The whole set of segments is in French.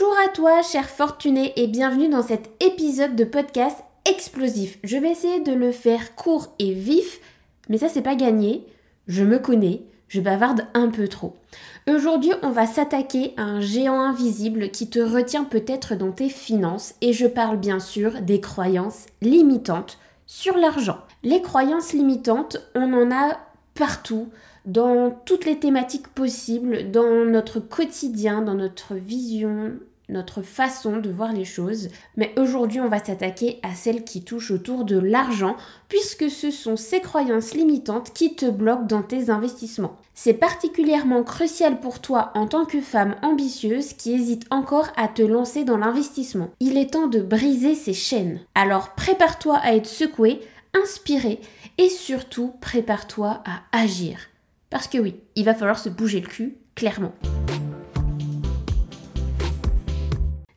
Bonjour à toi, cher fortuné, et bienvenue dans cet épisode de podcast explosif. Je vais essayer de le faire court et vif, mais ça c'est pas gagné. Je me connais, je bavarde un peu trop. Aujourd'hui, on va s'attaquer à un géant invisible qui te retient peut-être dans tes finances, et je parle bien sûr des croyances limitantes sur l'argent. Les croyances limitantes, on en a partout, dans toutes les thématiques possibles, dans notre quotidien, dans notre vision, notre façon de voir les choses. Mais aujourd'hui, on va s'attaquer à celles qui touchent autour de l'argent, puisque ce sont ces croyances limitantes qui te bloquent dans tes investissements. C'est particulièrement crucial pour toi en tant que femme ambitieuse qui hésite encore à te lancer dans l'investissement. Il est temps de briser ces chaînes. Alors prépare-toi à être secoué, inspiré et surtout prépare-toi à agir. Parce que oui, il va falloir se bouger le cul, clairement.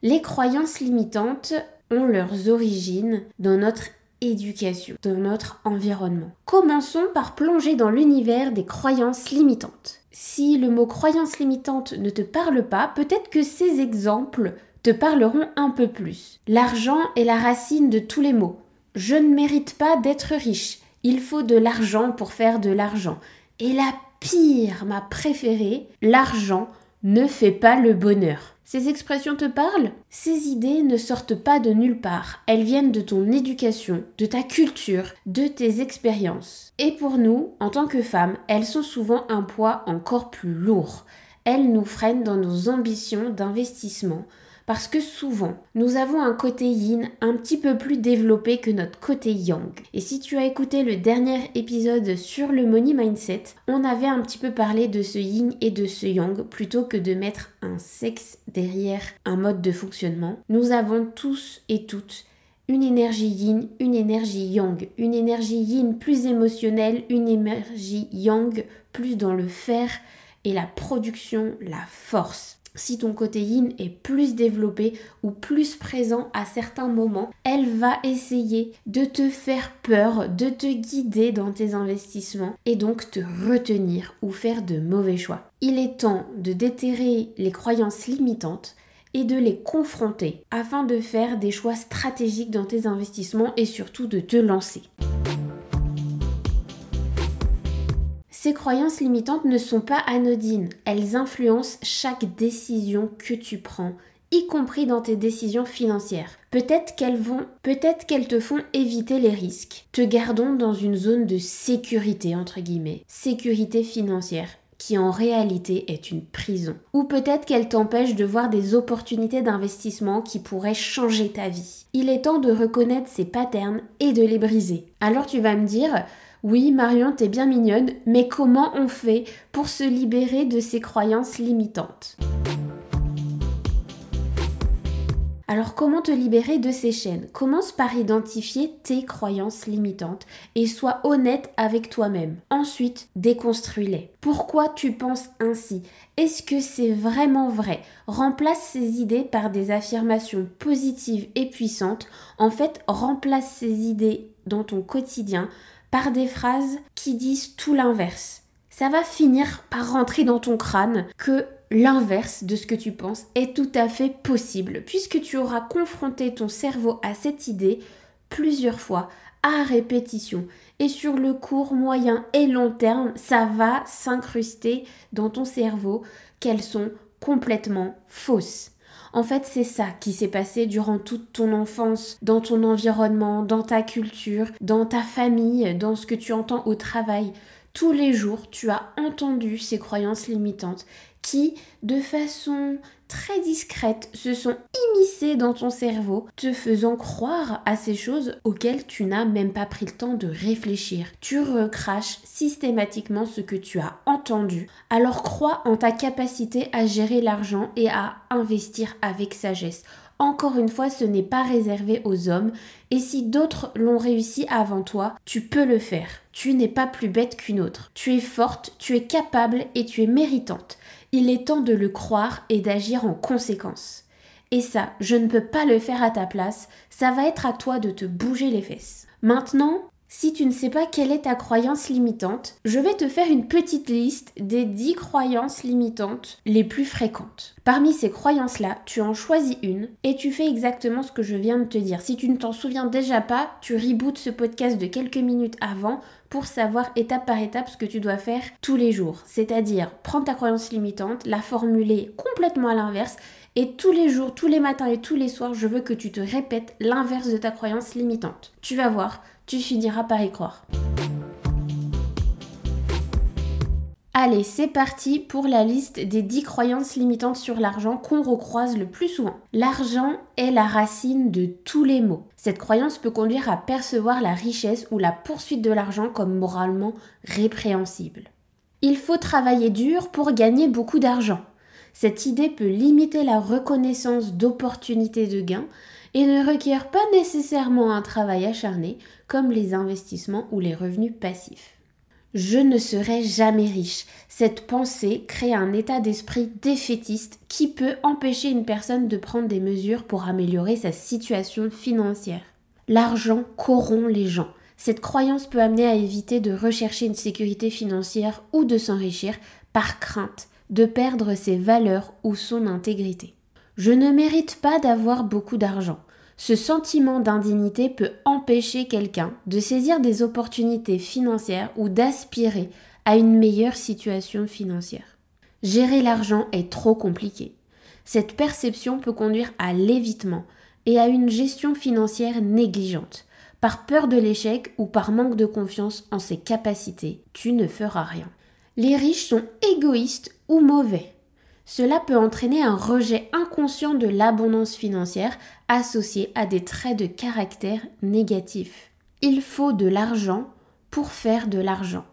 Les croyances limitantes ont leurs origines dans notre éducation, dans notre environnement. Commençons par plonger dans l'univers des croyances limitantes. Si le mot croyance limitante ne te parle pas, peut-être que ces exemples te parleront un peu plus. L'argent est la racine de tous les mots. Je ne mérite pas d'être riche. Il faut de l'argent pour faire de l'argent. Et la pire, ma préférée, l'argent ne fait pas le bonheur. Ces expressions te parlent? Ces idées ne sortent pas de nulle part. Elles viennent de ton éducation, de ta culture, de tes expériences. Et pour nous, en tant que femmes, elles sont souvent un poids encore plus lourd. Elles nous freinent dans nos ambitions d'investissement, parce que souvent, nous avons un côté yin un petit peu plus développé que notre côté yang. Et si tu as écouté le dernier épisode sur le money mindset, on avait un petit peu parlé de ce yin et de ce yang plutôt que de mettre un sexe derrière un mode de fonctionnement. Nous avons tous et toutes une énergie yin, une énergie yang, une énergie yin plus émotionnelle, une énergie yang plus dans le faire et la production, la force si ton côté est plus développé ou plus présent à certains moments, elle va essayer de te faire peur, de te guider dans tes investissements et donc te retenir ou faire de mauvais choix. Il est temps de déterrer les croyances limitantes et de les confronter afin de faire des choix stratégiques dans tes investissements et surtout de te lancer. Ces croyances limitantes ne sont pas anodines, elles influencent chaque décision que tu prends, y compris dans tes décisions financières. Peut-être qu'elles te font éviter les risques, te gardons dans une zone de sécurité entre guillemets, sécurité financière qui en réalité est une prison. Ou peut-être qu'elles t'empêchent de voir des opportunités d'investissement qui pourraient changer ta vie. Il est temps de reconnaître ces patterns et de les briser. Alors tu vas me dire, oui, Marion, t'es bien mignonne, mais comment on fait pour se libérer de ces croyances limitantes? Alors comment te libérer de ces chaînes? Commence par identifier tes croyances limitantes et sois honnête avec toi-même. Ensuite, déconstruis-les. Pourquoi tu penses ainsi? Est-ce que c'est vraiment vrai? Remplace ces idées par des affirmations positives et puissantes. En fait, remplace ces idées dans ton quotidien par des phrases qui disent tout l'inverse. Ça va finir par rentrer dans ton crâne que l'inverse de ce que tu penses est tout à fait possible, puisque tu auras confronté ton cerveau à cette idée plusieurs fois, à répétition. Et sur le court, moyen et long terme, ça va s'incruster dans ton cerveau qu'elles sont complètement fausses. En fait, c'est ça qui s'est passé durant toute ton enfance, dans ton environnement, dans ta culture, dans ta famille, dans ce que tu entends au travail. Tous les jours, tu as entendu ces croyances limitantes qui, de façon très discrète, se sont immiscées dans ton cerveau, te faisant croire à ces choses auxquelles tu n'as même pas pris le temps de réfléchir. Tu recraches systématiquement ce que tu as entendu. Alors crois en ta capacité à gérer l'argent et à investir avec sagesse. Encore une fois, ce n'est pas réservé aux hommes, et si d'autres l'ont réussi avant toi, tu peux le faire. Tu n'es pas plus bête qu'une autre. Tu es forte, tu es capable et tu es méritante. Il est temps de le croire et d'agir en conséquence. Et ça, je ne peux pas le faire à ta place, ça va être à toi de te bouger les fesses. Maintenant, si tu ne sais pas quelle est ta croyance limitante, je vais te faire une petite liste des 10 croyances limitantes les plus fréquentes. Parmi ces croyances-là, tu en choisis une et tu fais exactement ce que je viens de te dire. Si tu ne t'en souviens déjà pas, tu rebootes ce podcast de quelques minutes avant pour savoir étape par étape ce que tu dois faire tous les jours. C'est-à-dire prendre ta croyance limitante, la formuler complètement à l'inverse et tous les jours, tous les matins et tous les soirs, je veux que tu te répètes l'inverse de ta croyance limitante. Tu vas voir, tu finiras par y croire. Allez, c'est parti pour la liste des 10 croyances limitantes sur l'argent qu'on recroise le plus souvent. L'argent est la racine de tous les maux. Cette croyance peut conduire à percevoir la richesse ou la poursuite de l'argent comme moralement répréhensible. Il faut travailler dur pour gagner beaucoup d'argent. Cette idée peut limiter la reconnaissance d'opportunités de gain et ne requiert pas nécessairement un travail acharné comme les investissements ou les revenus passifs. Je ne serai jamais riche. Cette pensée crée un état d'esprit défaitiste qui peut empêcher une personne de prendre des mesures pour améliorer sa situation financière. L'argent corrompt les gens. Cette croyance peut amener à éviter de rechercher une sécurité financière ou de s'enrichir par crainte de perdre ses valeurs ou son intégrité. Je ne mérite pas d'avoir beaucoup d'argent. Ce sentiment d'indignité peut empêcher quelqu'un de saisir des opportunités financières ou d'aspirer à une meilleure situation financière. Gérer l'argent est trop compliqué. Cette perception peut conduire à l'évitement et à une gestion financière négligente. Par peur de l'échec ou par manque de confiance en ses capacités, tu ne feras rien. Les riches sont égoïstes ou mauvais. Cela peut entraîner un rejet inconscient de l'abondance financière associé à des traits de caractère négatifs. Il faut de l'argent pour faire de l'argent.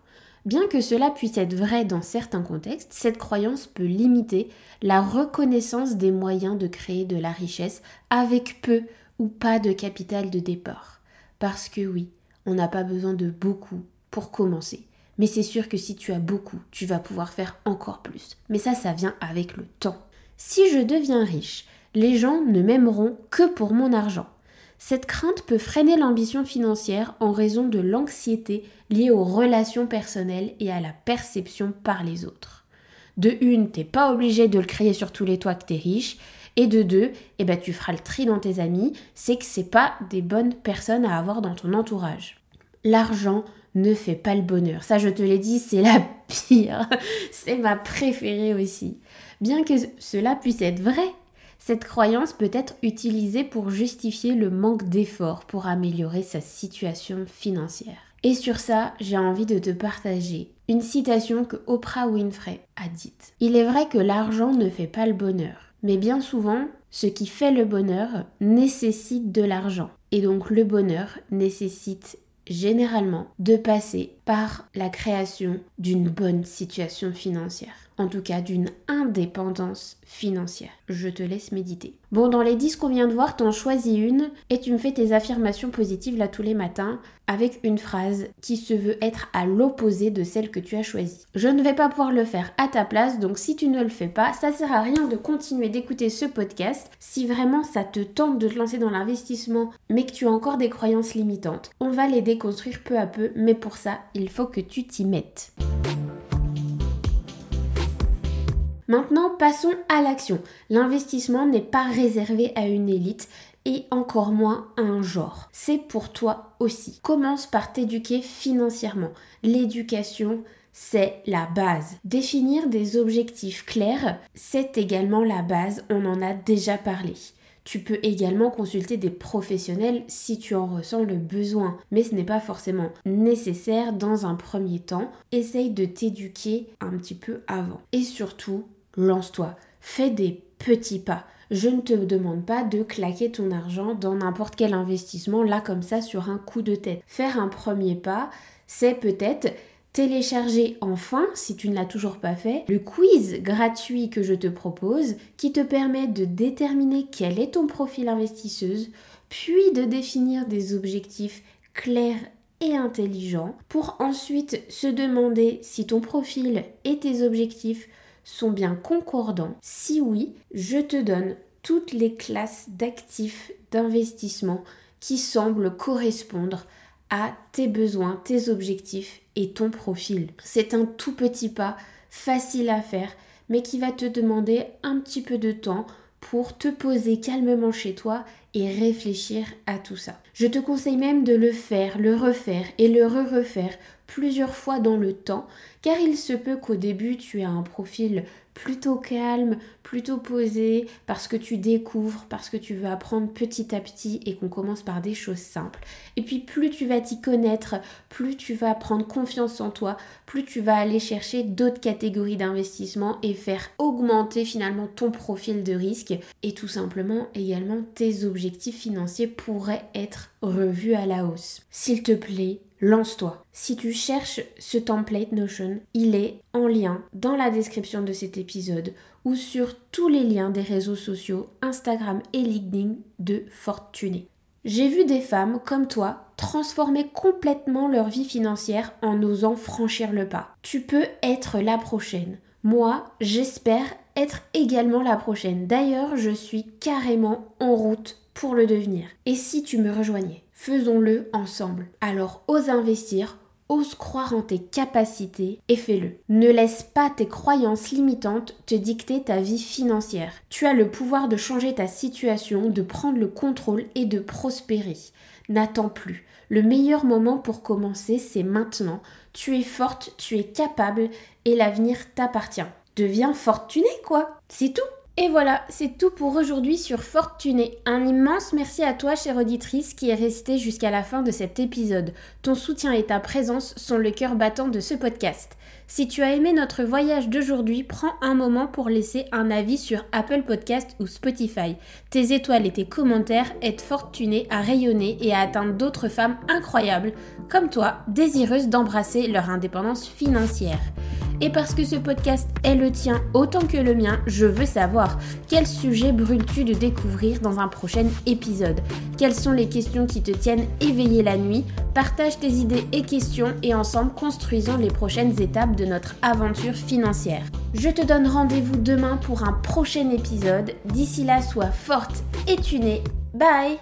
Bien que cela puisse être vrai dans certains contextes, cette croyance peut limiter la reconnaissance des moyens de créer de la richesse avec peu ou pas de capital de départ. Parce que oui, on n'a pas besoin de beaucoup pour commencer. Mais c'est sûr que si tu as beaucoup, tu vas pouvoir faire encore plus. Mais ça, ça vient avec le temps. Si je deviens riche, les gens ne m'aimeront que pour mon argent. Cette crainte peut freiner l'ambition financière en raison de l'anxiété liée aux relations personnelles et à la perception par les autres. De une, t'es pas obligé de le créer sur tous les toits que t'es riche. Et de deux, eh ben, tu feras le tri dans tes amis, c'est que c'est pas des bonnes personnes à avoir dans ton entourage. L'argent ne fait pas le bonheur. Ça, je te l'ai dit, c'est la pire. c'est ma préférée aussi. Bien que cela puisse être vrai, cette croyance peut être utilisée pour justifier le manque d'efforts pour améliorer sa situation financière. Et sur ça, j'ai envie de te partager une citation que Oprah Winfrey a dite. Il est vrai que l'argent ne fait pas le bonheur, mais bien souvent, ce qui fait le bonheur nécessite de l'argent. Et donc le bonheur nécessite généralement de passer par la création d'une bonne situation financière. En tout cas, d'une indépendance financière. Je te laisse méditer. Bon, dans les 10 qu'on vient de voir, t'en choisis une et tu me fais tes affirmations positives là tous les matins avec une phrase qui se veut être à l'opposé de celle que tu as choisie. Je ne vais pas pouvoir le faire à ta place, donc si tu ne le fais pas, ça sert à rien de continuer d'écouter ce podcast. Si vraiment ça te tente de te lancer dans l'investissement, mais que tu as encore des croyances limitantes, on va les déconstruire peu à peu, mais pour ça, il faut que tu t'y mettes. Maintenant, passons à l'action. L'investissement n'est pas réservé à une élite et encore moins à un genre. C'est pour toi aussi. Commence par t'éduquer financièrement. L'éducation, c'est la base. Définir des objectifs clairs, c'est également la base, on en a déjà parlé. Tu peux également consulter des professionnels si tu en ressens le besoin, mais ce n'est pas forcément nécessaire dans un premier temps. Essaye de t'éduquer un petit peu avant. Et surtout, lance-toi. Fais des petits pas. Je ne te demande pas de claquer ton argent dans n'importe quel investissement là comme ça sur un coup de tête. Faire un premier pas, c'est peut-être télécharger enfin, si tu ne l'as toujours pas fait, le quiz gratuit que je te propose qui te permet de déterminer quel est ton profil investisseuse, puis de définir des objectifs clairs et intelligents pour ensuite se demander si ton profil et tes objectifs sont bien concordants. Si oui, je te donne toutes les classes d'actifs d'investissement qui semblent correspondre à tes besoins, tes objectifs et ton profil. C'est un tout petit pas facile à faire, mais qui va te demander un petit peu de temps pour te poser calmement chez toi et réfléchir à tout ça. Je te conseille même de le faire, le refaire et le re-refaire plusieurs fois dans le temps, car il se peut qu'au début tu aies un profil plutôt calme, plutôt posé, parce que tu découvres, parce que tu veux apprendre petit à petit et qu'on commence par des choses simples. Et puis plus tu vas t'y connaître, plus tu vas prendre confiance en toi, plus tu vas aller chercher d'autres catégories d'investissement et faire augmenter finalement ton profil de risque et tout simplement également tes objectifs financiers pourraient être revus à la hausse. S'il te plaît, lance-toi. Si tu cherches ce template Notion, il est en lien dans la description de cet épisode ou sur tous les liens des réseaux sociaux Instagram et LinkedIn de Fortuné. J'ai vu des femmes comme toi transformer complètement leur vie financière en osant franchir le pas. Tu peux être la prochaine. Moi, j'espère être également la prochaine. D'ailleurs, je suis carrément en route pour le devenir. Et si tu me rejoignais? Faisons-le ensemble. Alors ose investir, ose croire en tes capacités et fais-le. Ne laisse pas tes croyances limitantes te dicter ta vie financière. Tu as le pouvoir de changer ta situation, de prendre le contrôle et de prospérer. N'attends plus. Le meilleur moment pour commencer, c'est maintenant. Tu es forte, tu es capable et l'avenir t'appartient. Deviens fortuné, quoi. C'est tout. Et voilà, c'est tout pour aujourd'hui sur Fortuné. Un immense merci à toi, chère auditrice, qui est restée jusqu'à la fin de cet épisode. Ton soutien et ta présence sont le cœur battant de ce podcast. Si tu as aimé notre voyage d'aujourd'hui, prends un moment pour laisser un avis sur Apple Podcast ou Spotify. Tes étoiles et tes commentaires aident Fortuné à rayonner et à atteindre d'autres femmes incroyables, comme toi, désireuses d'embrasser leur indépendance financière. Et parce que ce podcast est le tien autant que le mien, je veux savoir quel sujet brûles-tu de découvrir dans un prochain épisode? Quelles sont les questions qui te tiennent éveillé la nuit? Partage tes idées et questions et ensemble construisons les prochaines étapes de notre aventure financière. Je te donne rendez-vous demain pour un prochain épisode. D'ici là, sois forte et tunée. Bye